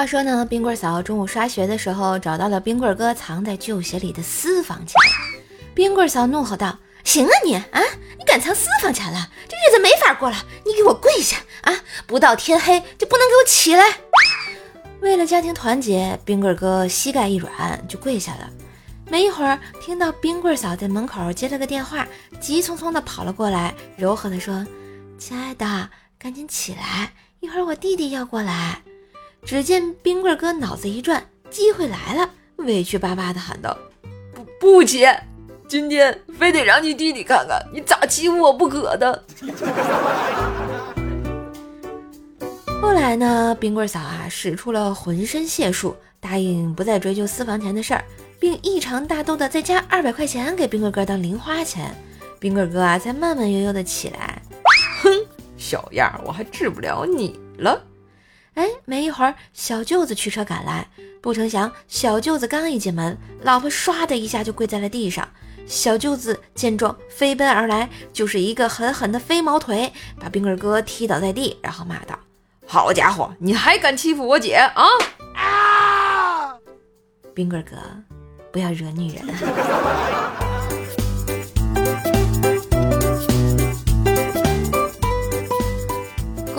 话说呢，冰棍嫂中午刷鞋的时候，找到了冰棍哥藏在旧鞋里的私房钱。冰棍嫂怒吼道：“行啊你啊，你敢藏私房钱了？这日子没法过了！你给我跪下啊！不到天黑就不能给我起来！”为了家庭团结，冰棍哥膝盖一软就跪下了。没一会儿，听到冰棍嫂在门口接了个电话，急匆匆地跑了过来，柔和地说：“亲爱的，赶紧起来，一会儿我弟弟要过来。”只见冰棍哥脑子一转，机会来了，委屈巴巴地喊道：“不不起，今天非得让你弟弟看看你咋欺负我不可的。”后来呢，冰棍嫂啊使出了浑身解数，答应不再追究私房钱的事儿，并异常大度的再加二百块钱给冰棍哥当零花钱。冰棍哥啊才慢慢悠悠的起来。哼，小样，我还治不了你了。哎，没一会儿，小舅子驱车赶来，不成想小舅子刚一进门，老婆唰的一下就跪在了地上。小舅子见状，飞奔而来，就是一个狠狠的飞毛腿，把冰棍哥踢倒在地，然后骂道。好家伙，你还敢欺负我姐啊！啊！冰棍哥，不要惹女人。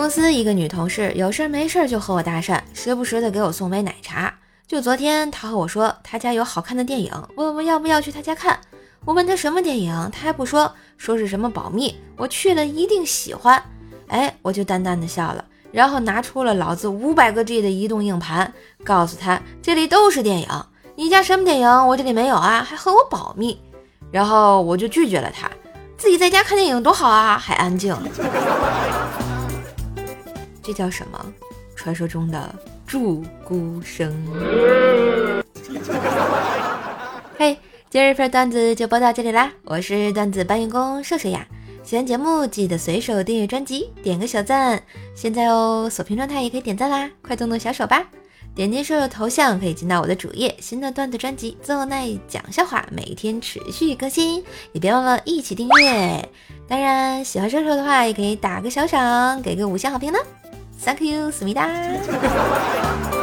公司一个女同事有事儿没事儿就和我搭讪，时不时的给我送杯奶茶。就昨天，她和我说她家有好看的电影，问我要不要去她家看。我问她什么电影，她还不说，说是什么保密。我去了一定喜欢。哎，我就淡淡的笑了。然后拿出了老子五百个 G 的移动硬盘，告诉她这里都是电影，你家什么电影我这里没有啊，还和我保密。然后我就拒绝了她，自己在家看电影多好啊，还安静。这叫什么？传说中的祝孤生。嘿，今日份段子就播到这里啦，我是段子搬运工瘦瘦呀。喜欢节目记得随手订阅专辑，点个小赞。现在哦，锁屏状态也可以点赞啦，快动动小手吧！点击瘦瘦头像可以进到我的主页，新的段子专辑《奏奈讲笑话》每天持续更新，也别忘了一起订阅。当然，喜欢瘦瘦的话，也可以打个小赏，给个五星好评呢。Thank you，思密达。